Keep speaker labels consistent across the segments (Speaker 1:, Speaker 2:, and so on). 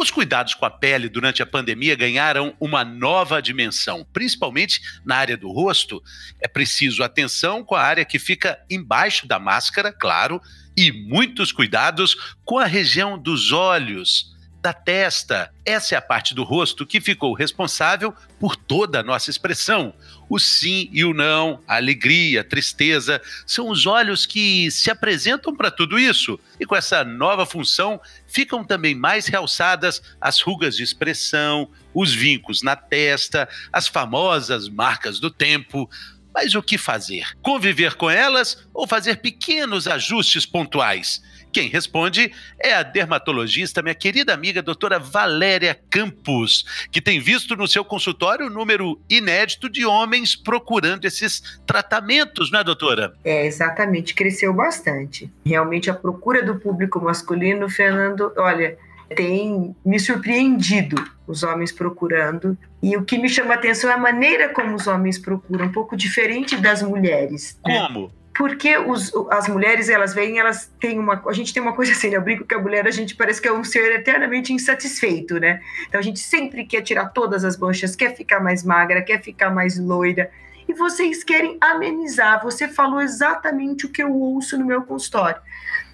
Speaker 1: Os cuidados com a pele durante a pandemia ganharam uma nova dimensão, principalmente na área do rosto. É preciso atenção com a área que fica embaixo da máscara, claro, e muitos cuidados com a região dos olhos da testa. Essa é a parte do rosto que ficou responsável por toda a nossa expressão. O sim e o não, a alegria, a tristeza, são os olhos que se apresentam para tudo isso. E com essa nova função, ficam também mais realçadas as rugas de expressão, os vincos na testa, as famosas marcas do tempo. Mas o que fazer? Conviver com elas ou fazer pequenos ajustes pontuais? Quem responde é a dermatologista, minha querida amiga doutora Valéria Campos, que tem visto no seu consultório o número inédito de homens procurando esses tratamentos, não é, doutora?
Speaker 2: É, exatamente, cresceu bastante. Realmente a procura do público masculino, Fernando, olha, tem me surpreendido os homens procurando. E o que me chama a atenção é a maneira como os homens procuram, um pouco diferente das mulheres.
Speaker 1: Né? Como?
Speaker 2: Porque os, as mulheres elas vêm, elas têm uma, a gente tem uma coisa assim, né? eu brinco que a mulher a gente parece que é um ser eternamente insatisfeito, né? Então a gente sempre quer tirar todas as manchas, quer ficar mais magra, quer ficar mais loira, e vocês querem amenizar. Você falou exatamente o que eu ouço no meu consultório.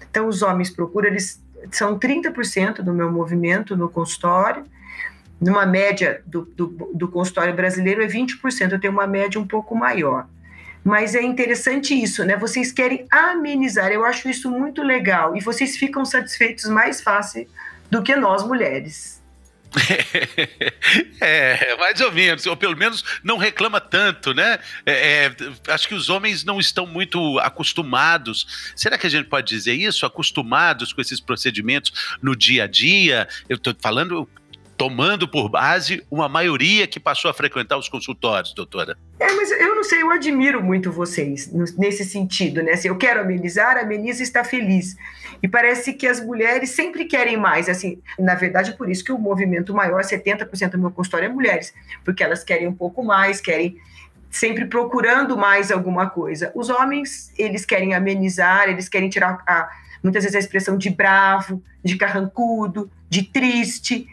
Speaker 2: Então os homens procuram, eles são 30% do meu movimento no consultório. Numa média do, do, do consultório brasileiro é 20%, eu tenho uma média um pouco maior. Mas é interessante isso, né? Vocês querem amenizar, eu acho isso muito legal. E vocês ficam satisfeitos mais fácil do que nós mulheres.
Speaker 1: é, mais ou menos, ou pelo menos não reclama tanto, né? É, é, acho que os homens não estão muito acostumados. Será que a gente pode dizer isso? Acostumados com esses procedimentos no dia a dia? Eu estou falando tomando por base uma maioria que passou a frequentar os consultórios, doutora?
Speaker 2: É, mas eu não sei, eu admiro muito vocês nesse sentido, né? Se eu quero amenizar, ameniza está feliz. E parece que as mulheres sempre querem mais, assim, na verdade, por isso que o movimento maior, 70% do meu consultório é mulheres, porque elas querem um pouco mais, querem sempre procurando mais alguma coisa. Os homens, eles querem amenizar, eles querem tirar a, muitas vezes a expressão de bravo, de carrancudo, de triste,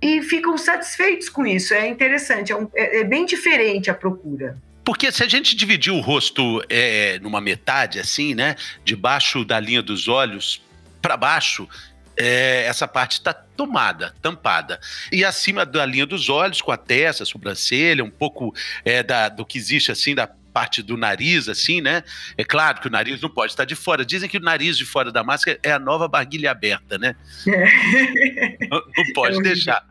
Speaker 2: e ficam satisfeitos com isso. É interessante, é, um, é, é bem diferente a procura.
Speaker 1: Porque se a gente dividir o rosto é, numa metade, assim, né? Debaixo da linha dos olhos para baixo, é, essa parte está tomada, tampada. E acima da linha dos olhos, com a testa, a sobrancelha, um pouco é, da, do que existe assim da parte do nariz, assim, né? É claro que o nariz não pode estar de fora. Dizem que o nariz de fora da máscara é a nova barguilha aberta, né? É. Não, não, pode é deixar.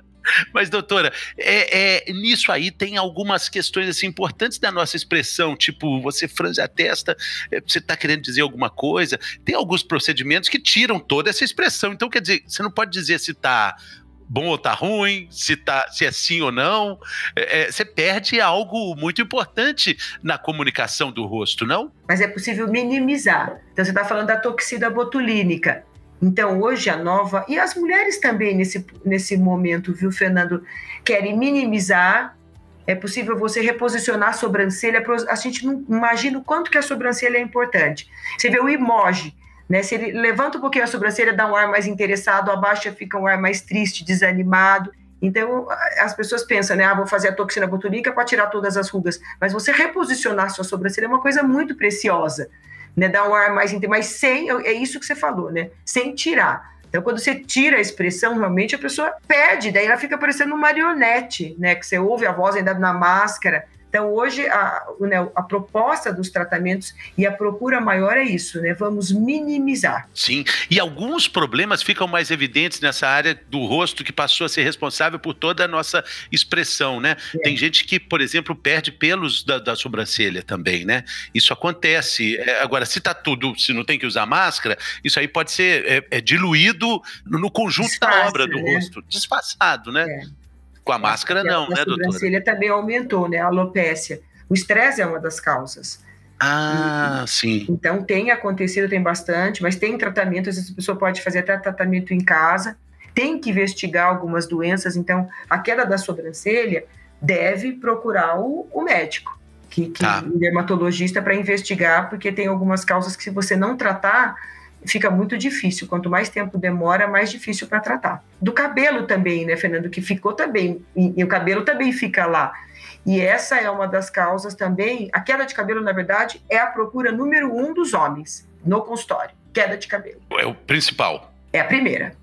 Speaker 1: Mas, doutora, é, é, nisso aí tem algumas questões assim, importantes da nossa expressão, tipo, você franze a testa, é, você está querendo dizer alguma coisa. Tem alguns procedimentos que tiram toda essa expressão. Então, quer dizer, você não pode dizer se está bom ou tá ruim, se, tá, se é sim ou não. É, é, você perde algo muito importante na comunicação do rosto, não?
Speaker 2: Mas é possível minimizar. Então, você está falando da toxina botulínica. Então, hoje a nova. E as mulheres também, nesse, nesse momento, viu, Fernando, querem minimizar. É possível você reposicionar a sobrancelha. A gente não imagina o quanto que a sobrancelha é importante. Você vê o emoji, né? Se ele levanta um pouquinho a sobrancelha, dá um ar mais interessado, abaixa, fica um ar mais triste, desanimado. Então, as pessoas pensam, né? Ah, vou fazer a toxina botulínica para tirar todas as rugas. Mas você reposicionar sua sobrancelha é uma coisa muito preciosa né? Dar um ar mais mas sem, é isso que você falou, né? Sem tirar. Então, quando você tira a expressão, realmente a pessoa perde, daí ela fica parecendo um marionete, né? Que você ouve a voz ainda na máscara. Então, hoje, a, né, a proposta dos tratamentos e a procura maior é isso, né? Vamos minimizar.
Speaker 1: Sim, e alguns problemas ficam mais evidentes nessa área do rosto que passou a ser responsável por toda a nossa expressão, né? É. Tem gente que, por exemplo, perde pelos da, da sobrancelha também, né? Isso acontece. É, agora, se tá tudo, se não tem que usar máscara, isso aí pode ser é, é diluído no, no conjunto Disfarce, da obra do né? rosto, disfarçado, né? Com a máscara, não, a né, doutora? A
Speaker 2: sobrancelha também aumentou, né? A alopécia. O estresse é uma das causas.
Speaker 1: Ah,
Speaker 2: e,
Speaker 1: sim.
Speaker 2: Então tem acontecido, tem bastante, mas tem tratamento, às vezes a pessoa pode fazer até tratamento em casa, tem que investigar algumas doenças, então a queda da sobrancelha deve procurar o, o médico, que, que tá. o dermatologista para investigar, porque tem algumas causas que se você não tratar, fica muito difícil. Quanto mais tempo demora, mais difícil para tratar. Do cabelo também, né, Fernando, que ficou também, e, e o cabelo também fica lá. E essa é uma das causas também. A queda de cabelo, na verdade, é a procura número um dos homens no consultório. Queda de cabelo.
Speaker 1: É o principal.
Speaker 2: É a primeira.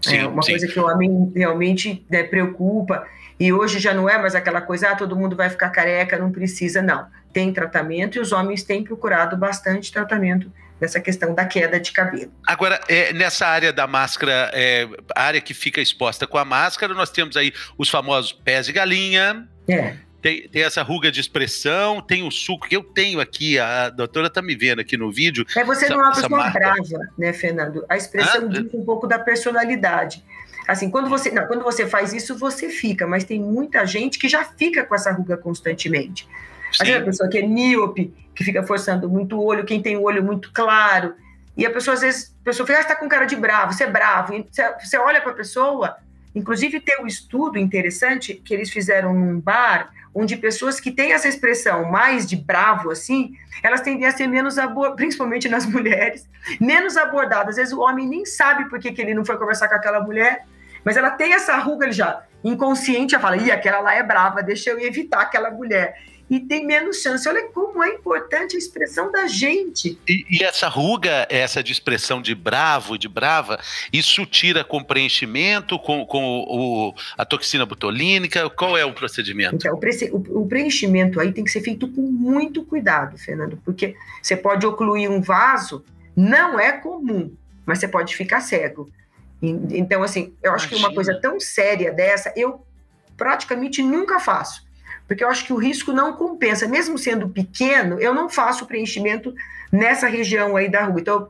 Speaker 1: Sim,
Speaker 2: é uma
Speaker 1: sim.
Speaker 2: coisa que o homem realmente né, preocupa. E hoje já não é mais aquela coisa, ah, todo mundo vai ficar careca, não precisa, não. Tem tratamento e os homens têm procurado bastante tratamento nessa questão da queda de cabelo.
Speaker 1: Agora, é, nessa área da máscara, é, a área que fica exposta com a máscara, nós temos aí os famosos pés de galinha.
Speaker 2: É.
Speaker 1: Tem, tem, essa ruga de expressão, tem o suco que eu tenho aqui, a doutora está me vendo aqui no vídeo.
Speaker 2: É você essa, não é uma pessoa marca. brava, né, Fernando? A expressão ah, diz um pouco da personalidade. Assim, quando você, não, quando você faz isso, você fica, mas tem muita gente que já fica com essa ruga constantemente. Sim. A pessoa que é míope, que fica forçando muito o olho, quem tem o olho muito claro. E a pessoa, às vezes, a pessoa fica, ah, tá com cara de bravo, você é bravo. E você, você olha para a pessoa, inclusive tem um estudo interessante que eles fizeram num bar, onde pessoas que têm essa expressão mais de bravo assim, elas tendem a ser menos abordadas, principalmente nas mulheres, menos abordadas. Às vezes o homem nem sabe por que, que ele não foi conversar com aquela mulher, mas ela tem essa ruga, ele já inconsciente, já fala, ih, aquela lá é brava, deixa eu evitar aquela mulher e tem menos chance. Olha como é importante a expressão da gente.
Speaker 1: E, e essa ruga, essa de expressão de bravo, de brava, isso tira com preenchimento, com, com o, a toxina botulínica? Qual é o procedimento?
Speaker 2: Então, o, o preenchimento aí tem que ser feito com muito cuidado, Fernando, porque você pode ocluir um vaso, não é comum, mas você pode ficar cego. Então, assim, eu acho Imagina. que uma coisa tão séria dessa, eu praticamente nunca faço porque eu acho que o risco não compensa. Mesmo sendo pequeno, eu não faço preenchimento nessa região aí da rua. Então,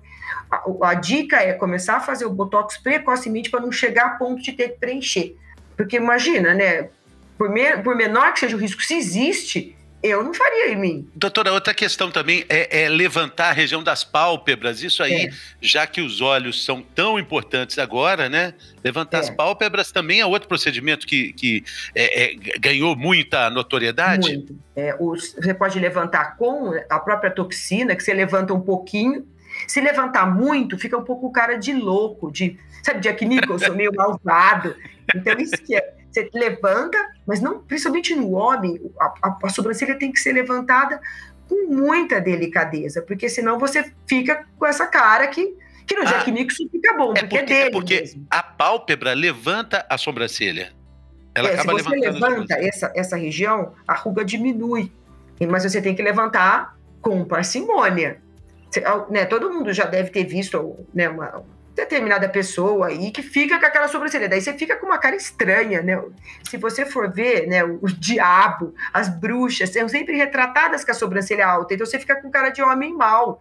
Speaker 2: a, a dica é começar a fazer o botox precocemente para não chegar a ponto de ter que preencher. Porque imagina, né? Por, me, por menor que seja o risco, se existe, eu não faria em mim.
Speaker 1: Doutora, outra questão também é, é levantar a região das pálpebras. Isso aí, é. já que os olhos são tão importantes agora, né? Levantar é. as pálpebras também é outro procedimento que, que é, é, ganhou muita notoriedade.
Speaker 2: Muito. É, os, você pode levantar com a própria toxina, que você levanta um pouquinho. Se levantar muito, fica um pouco cara de louco, de, sabe, Jack Nicholson, meio malvado. Então, isso que é você levanta, mas não, principalmente no homem, a, a, a sobrancelha tem que ser levantada com muita delicadeza, porque senão você fica com essa cara que que no ah, Jack Nicholson fica bom, é porque, é porque, é dele
Speaker 1: porque
Speaker 2: mesmo.
Speaker 1: a pálpebra levanta a sobrancelha.
Speaker 2: Ela é, acaba se você levanta essa, essa região, a ruga diminui. Mas você tem que levantar com parcimônia. Você, né, todo mundo já deve ter visto né, uma, determinada pessoa aí que fica com aquela sobrancelha. Daí você fica com uma cara estranha, né? Se você for ver, né, o, diabo, as bruxas, são sempre retratadas com a sobrancelha alta. Então você fica com cara de homem mau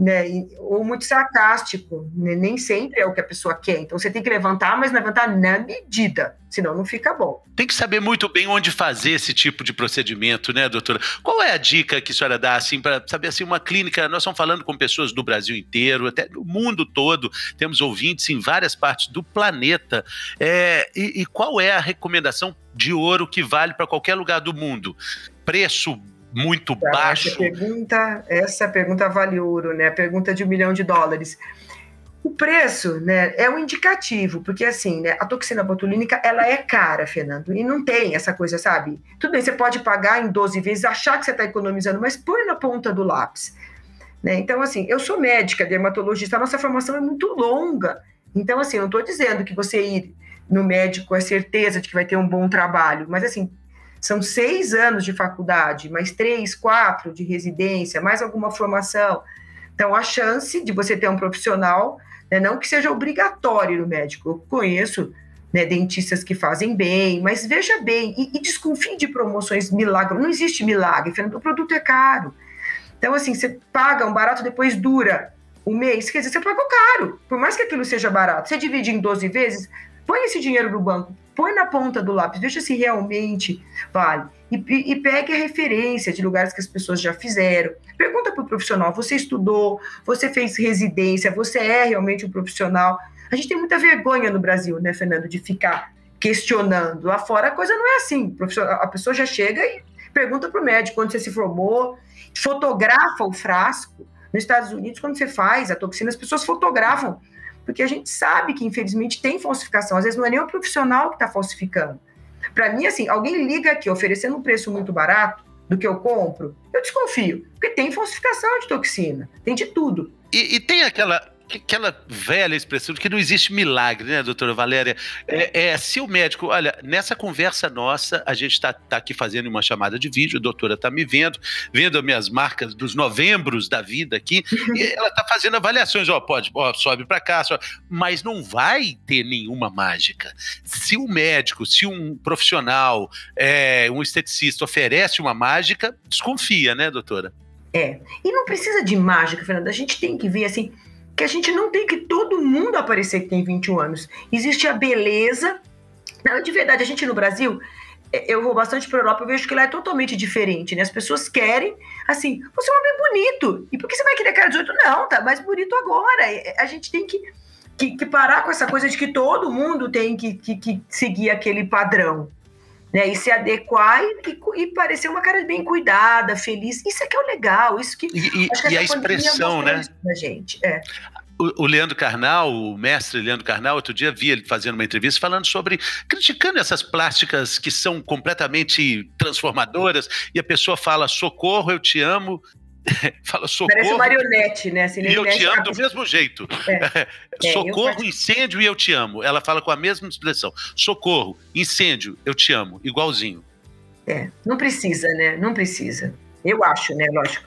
Speaker 2: né? ou muito sarcástico, né? nem sempre é o que a pessoa quer. Então você tem que levantar, mas levantar na medida, senão não fica bom.
Speaker 1: Tem que saber muito bem onde fazer esse tipo de procedimento, né, doutora? Qual é a dica que a senhora dá assim para saber assim uma clínica? Nós estamos falando com pessoas do Brasil inteiro, até do mundo todo. Temos ouvintes em várias partes do planeta. É, e, e qual é a recomendação de ouro que vale para qualquer lugar do mundo? Preço muito tá, baixo?
Speaker 2: Essa pergunta, essa pergunta vale ouro, né? A pergunta de um milhão de dólares. O preço, né, é um indicativo, porque assim, né, a toxina botulínica, ela é cara, Fernando, e não tem essa coisa, sabe? Tudo bem, você pode pagar em 12 vezes, achar que você está economizando, mas põe na ponta do lápis. Né? Então, assim, eu sou médica, dermatologista, a nossa formação é muito longa. Então, assim, eu não estou dizendo que você ir no médico é certeza de que vai ter um bom trabalho, mas assim, são seis anos de faculdade, mais três, quatro de residência, mais alguma formação. Então, a chance de você ter um profissional, né, não que seja obrigatório no médico, eu conheço né, dentistas que fazem bem, mas veja bem, e, e desconfie de promoções milagre, não existe milagre, o produto é caro. Então, assim, você paga um barato, depois dura um mês, quer dizer, você pagou caro, por mais que aquilo seja barato, você divide em 12 vezes, põe esse dinheiro no banco, põe na ponta do lápis, veja se realmente vale. E, e, pegue a referência de lugares que as pessoas já fizeram. Pergunta para o profissional: você estudou, você fez residência, você é realmente um profissional? A gente tem muita vergonha no Brasil, né, Fernando, de ficar questionando. Lá fora a coisa não é assim. A pessoa já chega e pergunta para o médico quando você se formou, fotografa o frasco. Nos Estados Unidos, quando você faz a toxina, as pessoas fotografam, porque a gente sabe que, infelizmente, tem falsificação. Às vezes não é nem o profissional que está falsificando. Para mim, assim, alguém liga aqui oferecendo um preço muito barato do que eu compro, eu desconfio, porque tem falsificação de toxina, tem de tudo.
Speaker 1: E, e tem aquela aquela velha expressão de que não existe milagre, né, doutora Valéria? É, é se o médico, olha, nessa conversa nossa, a gente está tá aqui fazendo uma chamada de vídeo, a doutora está me vendo, vendo as minhas marcas dos novembros da vida aqui, e ela está fazendo avaliações, ó, pode, ó, sobe para cá, sobe, mas não vai ter nenhuma mágica. Se um médico, se um profissional, é, um esteticista oferece uma mágica, desconfia, né, doutora?
Speaker 2: É, e não precisa de mágica, Fernanda, a gente tem que ver, assim, que a gente não tem que todo mundo aparecer que tem 21 anos. Existe a beleza. De verdade, a gente no Brasil, é, eu vou bastante para Europa, eu vejo que lá é totalmente diferente, né? As pessoas querem, assim, você é um homem bonito. E por que você vai querer cara de 18? Não, tá mais bonito agora. A gente tem que, que, que parar com essa coisa de que todo mundo tem que, que, que seguir aquele padrão. Né, e se adequar e, e, parecer uma cara bem cuidada, feliz. Isso é que é o legal, isso que.
Speaker 1: E, e a, a expressão, né?
Speaker 2: gente. É.
Speaker 1: O, o Leandro Carnal, o mestre Leandro Carnal, outro dia vi ele fazendo uma entrevista falando sobre, criticando essas plásticas que são completamente transformadoras, e a pessoa fala: socorro, eu te amo, fala socorro. Parece
Speaker 2: marionete, né? Assim,
Speaker 1: e eu te amo do mesmo jeito. É. É, socorro, incêndio e eu te amo. Ela fala com a mesma expressão. Socorro, incêndio, eu te amo. Igualzinho.
Speaker 2: É, não precisa, né? Não precisa. Eu acho, né? Lógico.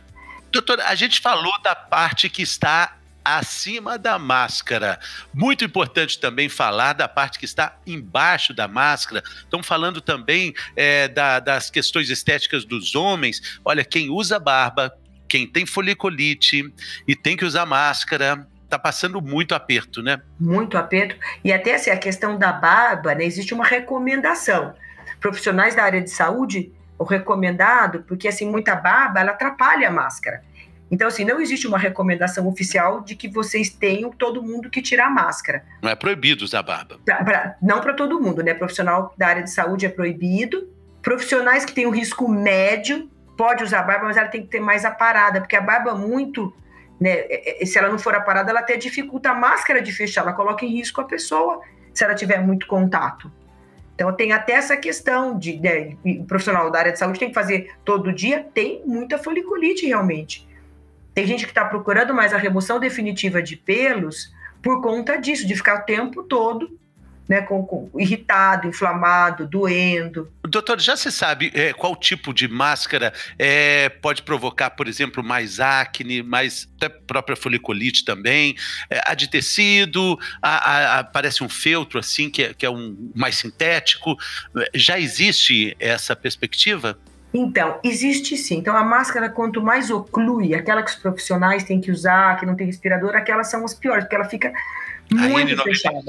Speaker 1: Doutora, a gente falou da parte que está acima da máscara. Muito importante também falar da parte que está embaixo da máscara. Estão falando também é, da, das questões estéticas dos homens. Olha, quem usa barba, quem tem foliculite e tem que usar máscara, está passando muito aperto, né?
Speaker 2: Muito aperto. E até assim, a questão da barba, né, existe uma recomendação. Profissionais da área de saúde, o recomendado, porque assim, muita barba, ela atrapalha a máscara. Então, assim, não existe uma recomendação oficial de que vocês tenham todo mundo que tirar a máscara.
Speaker 1: Não é proibido usar barba.
Speaker 2: Pra, pra, não para todo mundo, né? Profissional da área de saúde é proibido. Profissionais que têm um risco médio pode usar barba, mas ela tem que ter mais aparada, porque a barba muito, né, é, é, se ela não for aparada, ela até dificulta a máscara de fechar, ela coloca em risco a pessoa se ela tiver muito contato. Então tem até essa questão de, né, o profissional da área de saúde tem que fazer todo dia, tem muita foliculite realmente. Tem gente que está procurando mais a remoção definitiva de pelos por conta disso, de ficar o tempo todo né, com, com, irritado, inflamado, doendo.
Speaker 1: Doutor, já se sabe é, qual tipo de máscara é, pode provocar, por exemplo, mais acne, mais até própria foliculite também, é, a de tecido, a, a, a, parece um feltro assim, que é, que é um mais sintético. Já existe essa perspectiva?
Speaker 2: Então, existe sim. Então, a máscara, quanto mais oclui, aquela que os profissionais têm que usar, que não tem respirador, aquelas são as piores, porque ela fica muito a N95. fechada.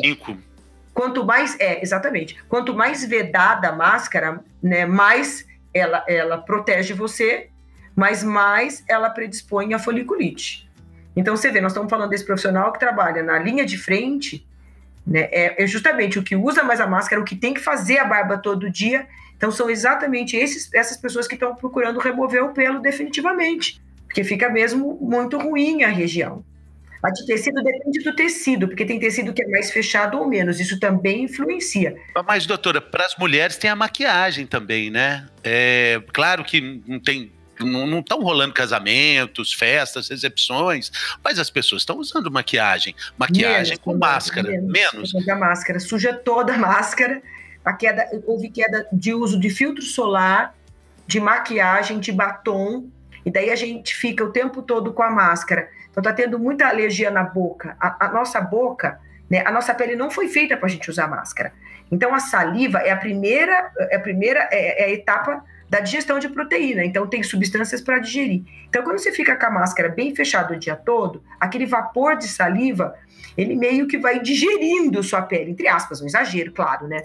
Speaker 2: Quanto mais, é, exatamente, quanto mais vedada a máscara, né, mais ela, ela protege você, mas mais ela predispõe a foliculite. Então você vê, nós estamos falando desse profissional que trabalha na linha de frente, né, é, é justamente o que usa mais a máscara, o que tem que fazer a barba todo dia. Então são exatamente esses, essas pessoas que estão procurando remover o pelo definitivamente, porque fica mesmo muito ruim a região. A de tecido depende do tecido, porque tem tecido que é mais fechado ou menos. Isso também influencia.
Speaker 1: Mas, doutora, para as mulheres tem a maquiagem também, né? É, claro que não tem não estão rolando casamentos, festas, recepções, mas as pessoas estão usando maquiagem. Maquiagem menos, com máscara. Menos.
Speaker 2: menos. A máscara suja toda a máscara. A queda, houve queda de uso de filtro solar, de maquiagem, de batom. E daí a gente fica o tempo todo com a máscara. Então tá tendo muita alergia na boca. A, a nossa boca, né, a nossa pele não foi feita para a gente usar máscara. Então a saliva é a primeira, é a primeira, é, é a etapa da digestão de proteína, então tem substâncias para digerir. Então, quando você fica com a máscara bem fechada o dia todo, aquele vapor de saliva, ele meio que vai digerindo sua pele, entre aspas, um exagero, claro, né?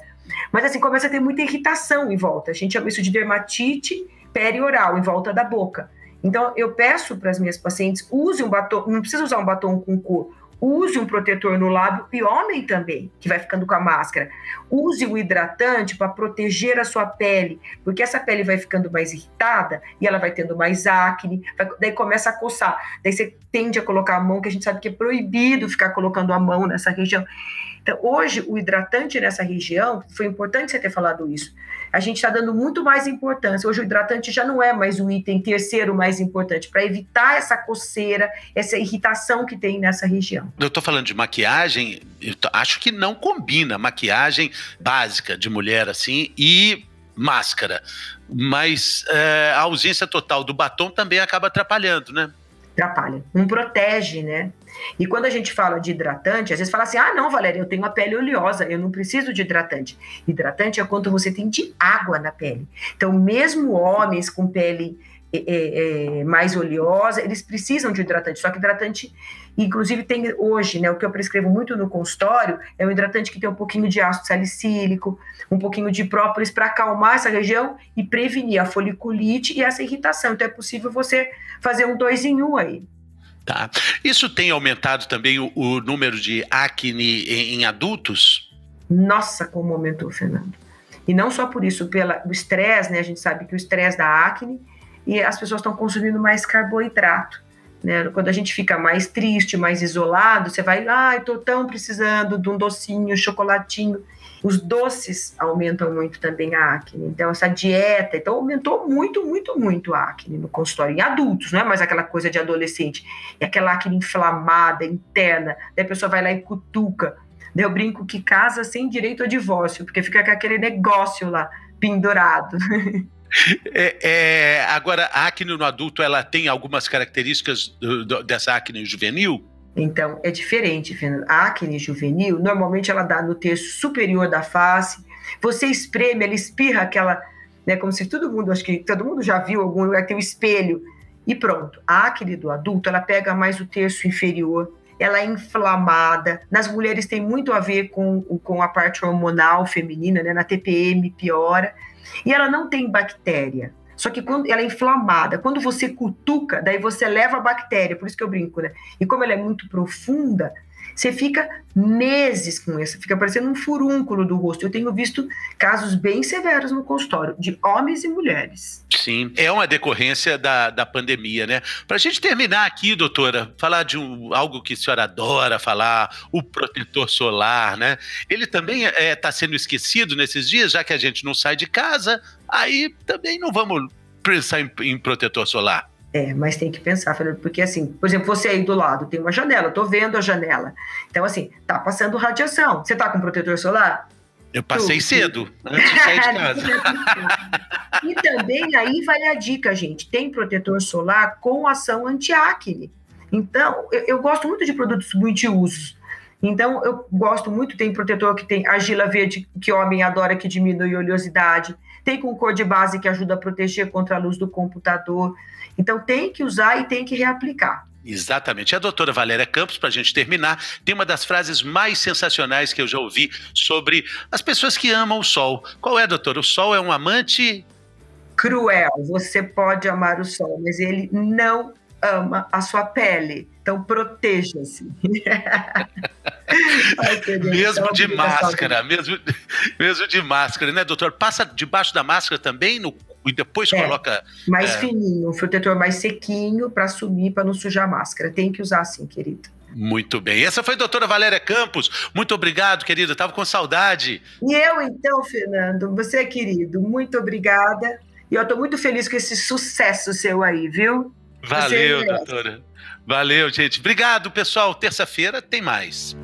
Speaker 2: Mas assim, começa a ter muita irritação em volta. A gente chama isso de dermatite perioral, em volta da boca. Então, eu peço para as minhas pacientes, use um batom, não precisa usar um batom com cor, use um protetor no lábio e homem também, que vai ficando com a máscara. Use o hidratante para proteger a sua pele, porque essa pele vai ficando mais irritada e ela vai tendo mais acne, vai, daí começa a coçar. Daí você tende a colocar a mão, que a gente sabe que é proibido ficar colocando a mão nessa região. Então, hoje, o hidratante nessa região, foi importante você ter falado isso, a gente está dando muito mais importância. Hoje, o hidratante já não é mais o item terceiro mais importante, para evitar essa coceira, essa irritação que tem nessa região.
Speaker 1: Eu estou falando de maquiagem, acho que não combina maquiagem básica de mulher assim e máscara. Mas é, a ausência total do batom também acaba atrapalhando, né?
Speaker 2: Atrapalha. Não protege, né? E quando a gente fala de hidratante, às vezes fala assim: ah, não, Valéria, eu tenho a pele oleosa, eu não preciso de hidratante. Hidratante é quanto você tem de água na pele. Então, mesmo homens com pele é, é, é, mais oleosa, eles precisam de hidratante. Só que hidratante, inclusive, tem hoje, né? O que eu prescrevo muito no consultório é um hidratante que tem um pouquinho de ácido salicílico, um pouquinho de própolis para acalmar essa região e prevenir a foliculite e essa irritação. Então é possível você fazer um dois em um aí.
Speaker 1: Tá. Isso tem aumentado também o, o número de acne em, em, adultos?
Speaker 2: Nossa, como aumentou, Fernando. E não só por isso, pelo estresse, né? A gente sabe que o estresse da acne e as pessoas estão consumindo mais carboidrato. Né? Quando a gente fica mais triste, mais isolado, você vai, ai, ah, tô tão precisando de um docinho, chocolatinho. Os doces aumentam muito também a acne. Então, essa dieta, então aumentou muito, muito, muito a acne no consultório. Em adultos, não é mais aquela coisa de adolescente. É aquela acne inflamada, interna. Daí a pessoa vai lá e cutuca. Daí eu brinco que casa sem direito a divórcio, porque fica com aquele negócio lá pendurado.
Speaker 1: É, é, agora, a acne no adulto, ela tem algumas características do, do, dessa acne juvenil?
Speaker 2: Então, é diferente, Fernando. A acne juvenil, normalmente ela dá no terço superior da face. Você espreme, ela espirra aquela, né, como se todo mundo, acho que todo mundo já viu algum lugar que tem um espelho. E pronto. A acne do adulto, ela pega mais o terço inferior, ela é inflamada. Nas mulheres tem muito a ver com, com a parte hormonal feminina, né? Na TPM piora. E ela não tem bactéria. Só que quando ela é inflamada, quando você cutuca, daí você leva a bactéria, por isso que eu brinco, né? E como ela é muito profunda, você fica meses com isso, fica parecendo um furúnculo do rosto. Eu tenho visto casos bem severos no consultório, de homens e mulheres.
Speaker 1: Sim, é uma decorrência da, da pandemia, né? Para a gente terminar aqui, doutora, falar de um, algo que a senhora adora falar, o protetor solar, né? Ele também está é, tá sendo esquecido nesses dias, já que a gente não sai de casa, aí também não vamos pensar em, em protetor solar.
Speaker 2: É, mas tem que pensar, porque assim, por exemplo, você aí do lado tem uma janela, tô vendo a janela. Então, assim, tá passando radiação. Você tá com protetor solar?
Speaker 1: Eu passei tu, cedo, antes de sair de casa.
Speaker 2: e também aí vai a dica, gente. Tem protetor solar com ação anti-acne. Então, eu, eu, gosto muito de produtos multiusos. Então, eu gosto muito, tem protetor que tem argila verde, que homem adora, que diminui a oleosidade. Tem com cor de base que ajuda a proteger contra a luz do computador. Então, tem que usar e tem que reaplicar.
Speaker 1: Exatamente. A doutora Valéria Campos, para a gente terminar, tem uma das frases mais sensacionais que eu já ouvi sobre as pessoas que amam o sol. Qual é, doutora? O sol é um amante.
Speaker 2: Cruel. Você pode amar o sol, mas ele não ama a sua pele. Então proteja-se.
Speaker 1: mesmo de máscara, mesmo, mesmo de máscara, né, doutor? Passa debaixo da máscara também no, e depois é, coloca.
Speaker 2: Mais é... fininho, um protetor mais sequinho para sumir, para não sujar a máscara. Tem que usar assim, querido.
Speaker 1: Muito bem. Essa foi a doutora Valéria Campos. Muito obrigado, querida. Estava com saudade.
Speaker 2: E eu, então, Fernando, você é querido. Muito obrigada. E eu estou muito feliz com esse sucesso seu aí, viu?
Speaker 1: Valeu, doutora. Valeu, gente. Obrigado, pessoal. Terça-feira tem mais.